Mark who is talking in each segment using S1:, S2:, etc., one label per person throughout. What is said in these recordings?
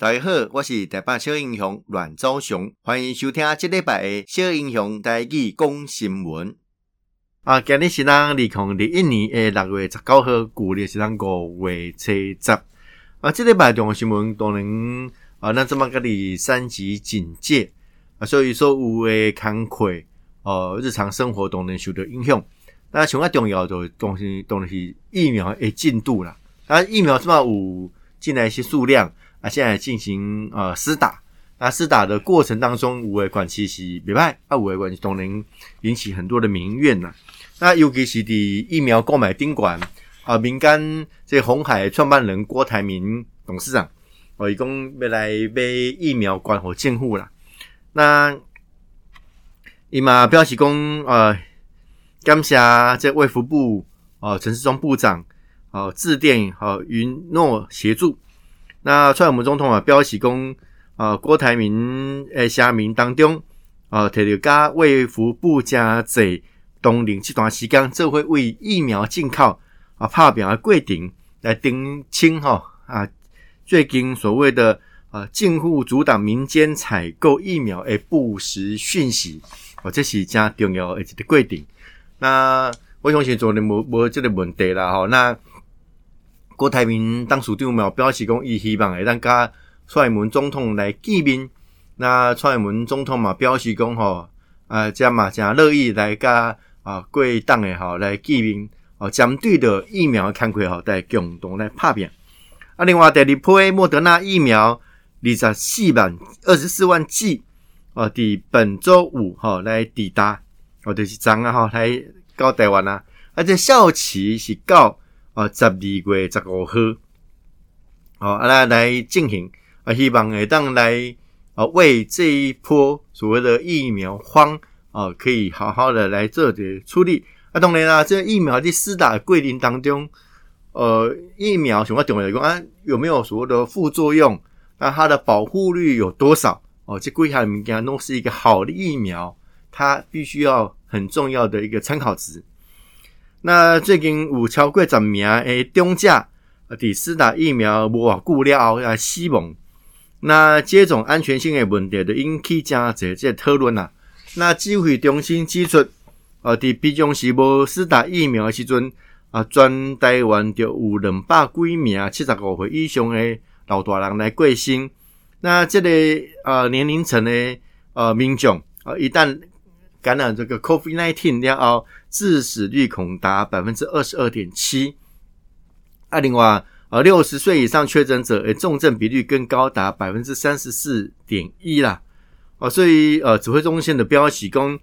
S1: 大家好，我是台北小英雄阮昭雄，欢迎收听这礼拜的小英雄台语讲新闻。啊，今日是咱二零二一年诶六月十九号，旧历是咱五月初十。啊，这礼拜重要新闻当然啊，咱这么个的三级警戒啊，所以说有诶工课哦，日常生活都能受到影响。那上个重要的东西当然是疫苗诶进度啦。啊，疫苗这么有进来一些数量。啊，现在进行呃施打，那施打的过程当中，有的管其实没歹，啊，有的管都能引起很多的民怨呐。那尤其是的疫苗购买宾馆啊，民间这鸿海创办人郭台铭董事长，哦，一共要来买疫苗关乎进户啦。那伊嘛表示讲，呃，感谢这卫福部哦，陈时中部长哦，致电哦，允诺协助。那蔡英文总统啊，表示讲啊，郭台铭诶，声明当中啊，提到加卫福部加济东领这段时间，这会为疫苗进口啊发表的过程来澄清哈啊，最近所谓的啊进户阻挡民间采购疫苗诶不实讯息，哦，这是加重要的一个规定。那我相信昨天无无这个问题啦哈，那。郭台铭当署长嘛表示讲，伊希望会当甲蔡英文总统来见面。那蔡英文总统嘛表示讲，吼，啊，这嘛真乐意来甲啊各党诶吼来见面。哦，针对的疫苗工课吼，来共同来拍拼。啊，另外第二批莫德纳疫苗二十四万二十四万剂，哦，伫本周五吼来抵达，哦，就是昨啊吼来到台湾啊，而且效期是到。啊，十二月十五号，好，啊来来进行啊，希望会当来啊，为这一波所谓的疫苗荒啊，可以好好的来做点处理。啊，当然啦，这个疫苗的施打桂林当中，呃，疫苗什么重要的啊，有没有所谓的副作用？那它的保护率有多少？哦，这规下物件都是一个好的疫苗，它必须要很重要的一个参考值。那最近有超过十名诶中价伫施打疫苗无偌久了后啊死亡，那接种安全性诶问题就引起真侪这讨论啦。那指挥中心指出，啊，伫平常时无施打疫苗诶时阵啊，全台湾就有两百几名七十五岁以上诶老大人来过身。那这个呃年龄层诶呃民众啊，一旦感染这个 COVID-19 了后，致死率恐达百分之二十二点七。啊，另外，呃，六十岁以上确诊者，诶，重症比率更高达百分之三十四点一啦。哦，所以，呃，指挥中心的标示讲，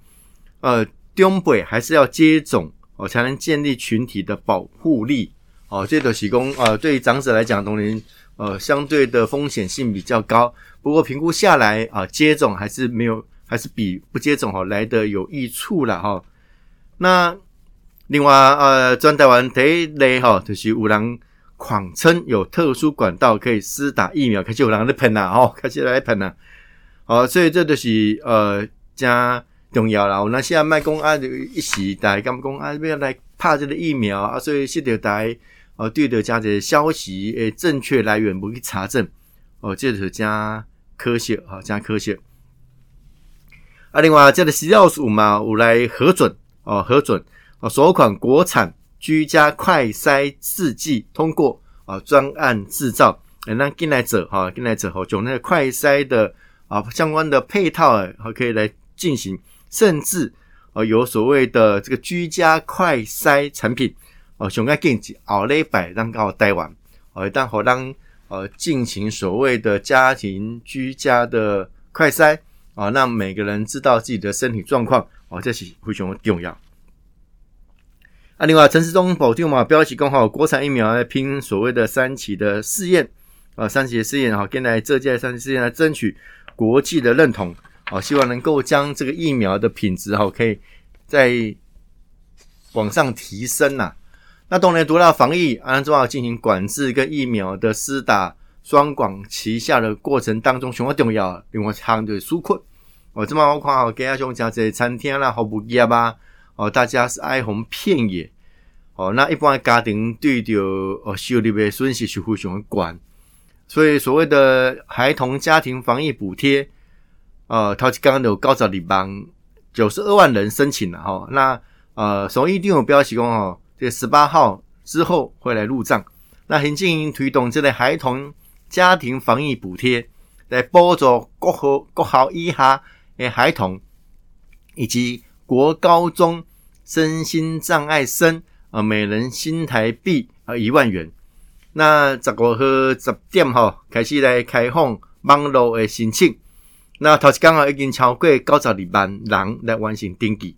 S1: 呃，中辈还是要接种哦，才能建立群体的保护力。哦，这个是讲，呃，对于长者来讲，同龄，呃，相对的风险性比较高。不过评估下来，啊、呃，接种还是没有，还是比不接种哈来的有益处了哈。那另外，呃，全台湾第一例哈，就是有人谎称有特殊管道可以施打疫苗，开始有人在喷呐，吼，开始来喷呐，哦，所以这就是呃加重要啦。那现在卖公啊，就一时代刚公啊，要来拍这个疫苗啊，所以是得台哦，对的，加这消息诶正确来源不去查证，哦，这是加科学啊，加科学。啊，另外这个食药署嘛，有来核准。哦，核准哦，首款国产居家快筛试剂通过啊，专案制造，那进来者哈，进来者后就那个快筛的啊相关的配套啊，可以来进行，甚至啊有所谓的这个居家快筛产品哦，熊爱进去奥利百让告台湾哦，但好让呃进行所谓的家庭居家的快筛啊，让每个人知道自己的身体状况。哦，这是非常重要。啊，另外陈时中保定嘛，标题讲好，国产疫苗来拼所谓的三期的试验啊，三期的试验哈，跟来这届三期试验来争取国际的认同啊，希望能够将这个疫苗的品质哈，可以再往上提升呐。那当然，读到防疫，按照要进行管制跟疫苗的施打双管齐下的过程当中，相当重要。另外，长的纾困。哦这么我看好，给阿兄讲这餐厅啦，好不业吧？哦，大家是哀鸿遍野。哦，那一般的家庭对着哦收入的损失是非常的高。所以所谓的孩童家庭防疫补贴，呃，头一刚有九十二万九十二万人申请了哈。那呃，首一定有标示讲哦，这十八号之后会来入账。那行政院推动这类孩童家庭防疫补贴，来补助国校国校以下的孩童以及国高中身心障碍生，呃，每人新台币呃一万元。那十五号十点吼开始来开放网络的申请。那头一天啊已经超过九十二万人来完成登记。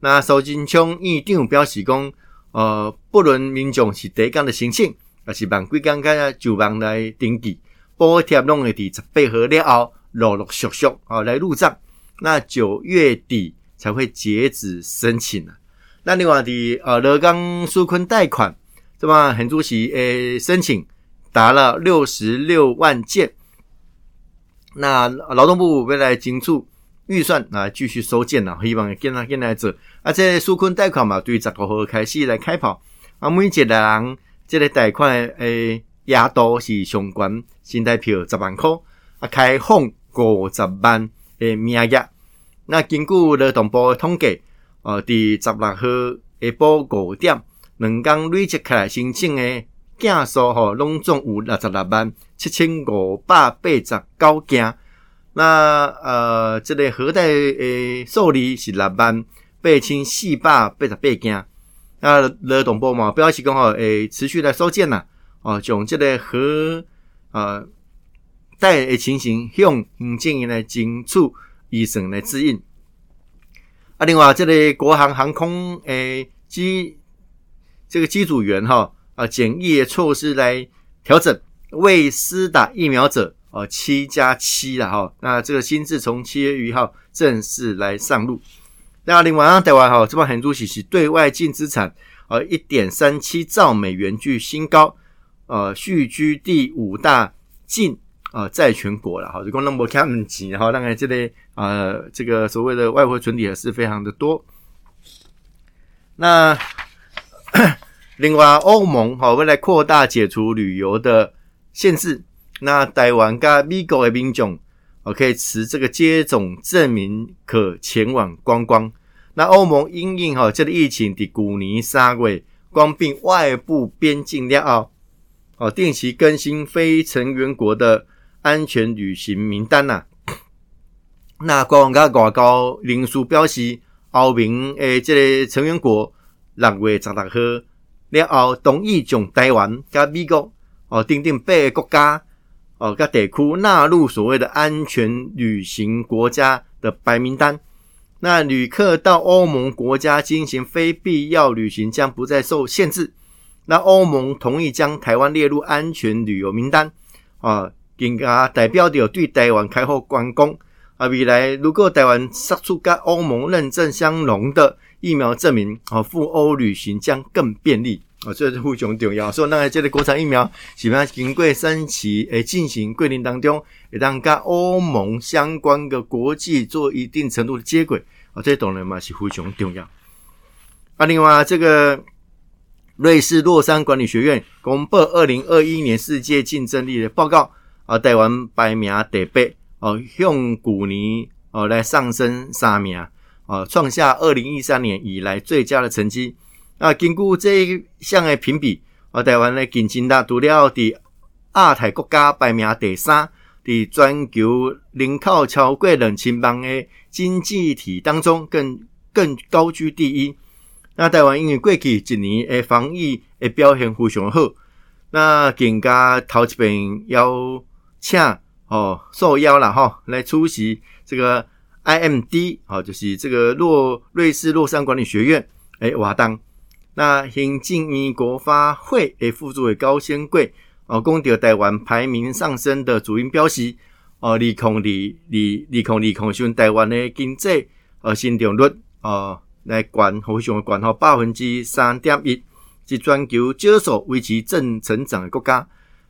S1: 那苏贞昌院长表示讲，呃，不论民众是第一天的申请，还是办几天个就办来登记，补贴拢会伫十八号了后陆陆续续啊来入账。那九月底才会截止申请啊。那另外的呃，劳工纾困贷款。这么很主席诶，申请达了六十六万件。那劳动部未来精出预算啊，继续收件了，希望跟他跟来做。而且纾困贷款嘛，对十五号开始来开跑。啊，每一个人这个贷款诶，额度是上悬新台票十万块，啊，开放五十万诶名额。那根据劳动部的统计，呃，第十六号下晡五点。两工累积起来申请诶件数吼，拢总有六十六万七千五百八十九件。那呃，这个核贷诶受理是六万八千四百八十八件。那劳动部嘛不要去讲吼，诶持续来收件呐，哦，将这个核呃贷诶情形向行政院来争取预算来指引。啊，另外这个国航航空诶机。这个机组员哈啊检疫措施来调整，未施打疫苗者啊七加七了哈。那这个新制从七月一号正式来上路。那另外啊，台湾哈这边很主席是对外净资产呃一点三七兆美元居新高，呃续居第五大净啊债权国了哈。就讲那么看不起哈，当然这类呃这个所谓的外汇存底也是非常的多。那。另外，欧盟哈未来扩大解除旅游的限制，那台湾跟美国的民众哦可以持这个接种证明可前往观光。那欧盟因应哈这个疫情的去年三月关闭外部边境了后，哦定期更新非成员国的安全旅行名单呐。那官方跟外交领事表示，欧盟诶这个成员国六月十六号。了后，同意将台湾加美国哦，等等八个国家哦，加地区纳入所谓的安全旅行国家的白名单。那旅客到欧盟国家进行非必要旅行将不再受限制。那欧盟同意将台湾列入安全旅游名单啊，更加代表着对台湾开放关公啊。未来如果台湾杀出跟欧盟认证相容的。疫苗证明啊，赴欧旅行将更便利啊，这是非常重要。所以，那这个国产疫苗基本上经过三期诶进行过程当中，会当跟欧盟相关的国际做一定程度的接轨啊，这当然嘛是非常重要。啊，另外这个瑞士洛桑管理学院公布二零二一年世界竞争力的报告啊，台湾排名第八哦，向去年哦来上升三名。啊，创下二零一三年以来最佳的成绩。啊，经过这一项的评比，啊，台湾的经济大除了伫亚太国家排名第三，伫全球人口超过两千万的经济体当中更更高居第一。那台湾因为过去一年的防疫的表现非常好，那更加头一遍邀请哦受邀了哈来出席这个。IMD 啊，就是这个洛瑞士洛桑管理学院诶，活动。那行政院国发会诶副主委高先贵哦，讲到台湾排名上升的主因表示哦，利空利利利空利空，使台湾的经济呃成长率哦来管非常管好百分之三点一，是全球少数维持正成长的国家。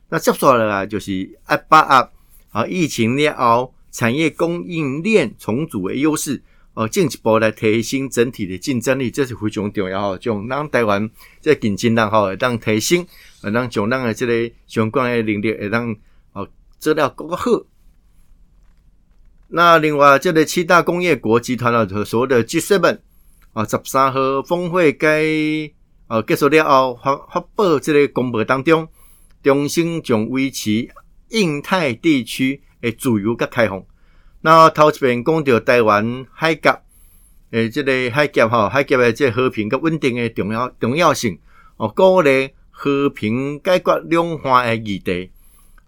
S1: 那接下来就是一八二啊，疫情了后。产业供应链重组的优势，哦，进一步来提升整体的竞争力，这是非常重要。将咱台湾这竞争力哈，让提升，让将咱的这个相关的能力，让哦做了够好。那另外，这个七大工业国集团啊，所谓的 G7 啊，十三号峰会该呃结束了后发发布这个公报当中，重新将维持印太地区的自由跟开放。那头一遍讲到台湾海峡诶，这个海峡哈，海峡的这个和平跟稳定的重要重要性哦，鼓励和平解决两岸的议题。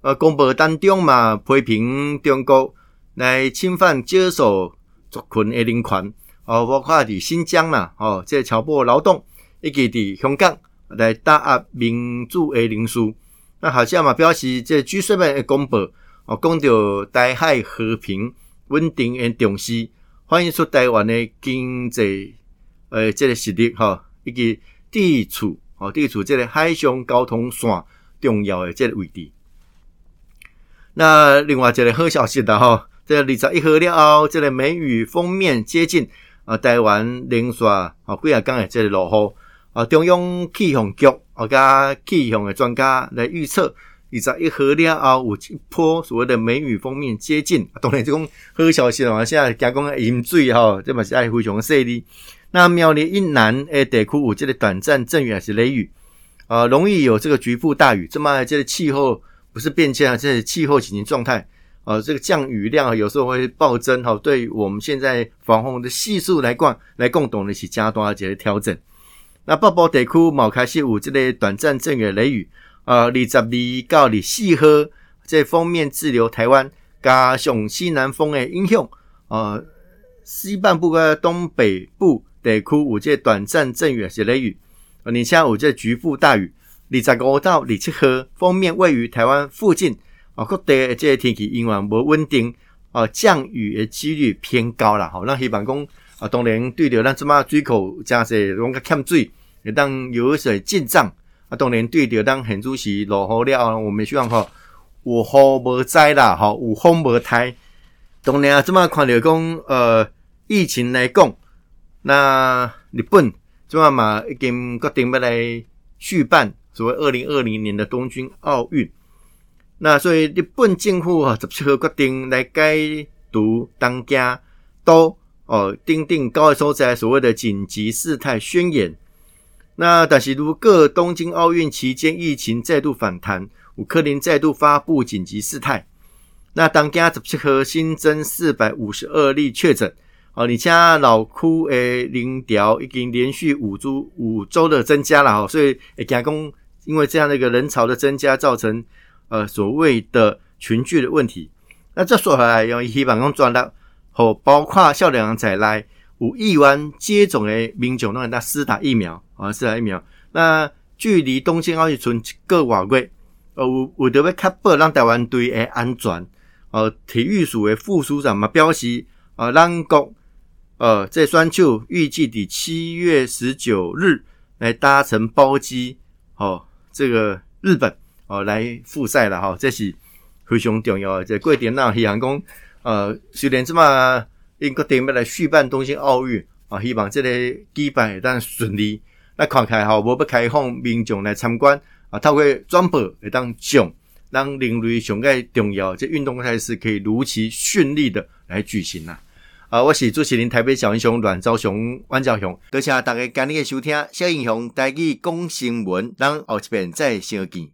S1: 呃，公报当中嘛，批评中国。来侵犯接受族群的人权，哦，包括伫新疆啦，哦，这强迫劳动，以及伫香港来打压民主的人士。那好像嘛表示，这 G7 的公报，哦，讲到台海和平稳定的重视，反映出台湾的经济，呃，这个实力，哈，以及地处，哦，地处这个海上交通线重要的这个位置。那另外一个好消息的哈。这二十一号了后，这个梅雨锋面接近啊，台湾连续啊几啊天的这个落雨啊，中央气象局啊加气象的专家来预测，二十一号了后有一波所谓的梅雨封面接近，当然这种好消息嘛，现在加工盐水哈，这嘛是爱非常犀利。那苗栗以南诶地区有这个短暂阵雨还是雷雨啊，容易有这个局部大雨，这么这个气候不是变迁啊，这是气候紧急状态。呃、这个降雨量有时候会暴增，哈、对于我们现在防洪的系数来讲，来共同的去加大这些调整。那北部地区冇开始有这个短暂阵雨雷雨，呃，二十二到二十四号，这锋面滞留台湾，加上西南风的影响，呃，西半部跟东北部地区有这短暂阵雨或是雷雨，而且有这局部大雨，二十五到二十七号，锋面位于台湾附近。啊，各地的这个天气因为无稳定，啊，降雨的几率偏高啦。吼，咱希望讲啊，当然对着咱即马水库真济拢较欠水，会当有水进账。啊，当然对着当现主席落雨了，我们希望吼有雨无灾啦，吼有风无台。当然啊，即马看着讲呃疫情来讲，那日本即马嘛已经决定要来续办所谓二零二零年的东京奥运。那所以日本政府啊，十七号决定来解读当家都哦，订定高的所在所谓的紧急事态宣言。那但是如各东京奥运期间疫情再度反弹，有可能再度发布紧急事态。那当家十七号新增四百五十二例确诊哦，而且老区诶零条已经连续五周五周的增加了哈，所以诶加工因为这样的一个人潮的增加造成。呃，所谓的群聚的问题，那这说回来，用希望讲转到和包括少年人在内有意愿接种的民众，让他施打疫苗啊，施打疫苗。那距离东京奥运剩一个多月，呃，为着要确保让台湾队的安全，呃，体育署的副署长嘛表示，呃，咱国呃这选手预计在七月十九日来搭乘包机，哦，这个日本。哦，来复赛了哈，这是非常重要的。这过程呢，希望讲，呃，虽然这么英国队要来续办东京奥运啊，希望这个举办会当顺利。那看开哈，无要开放民众来参观啊，透过转播会当上，让人类上个重要这运动赛事可以如期顺利的来举行啦。啊，我是主持人台北小英雄阮昭雄、阮昭雄，多谢大家今日的收听。小英雄带去讲新闻，咱后一遍再相见。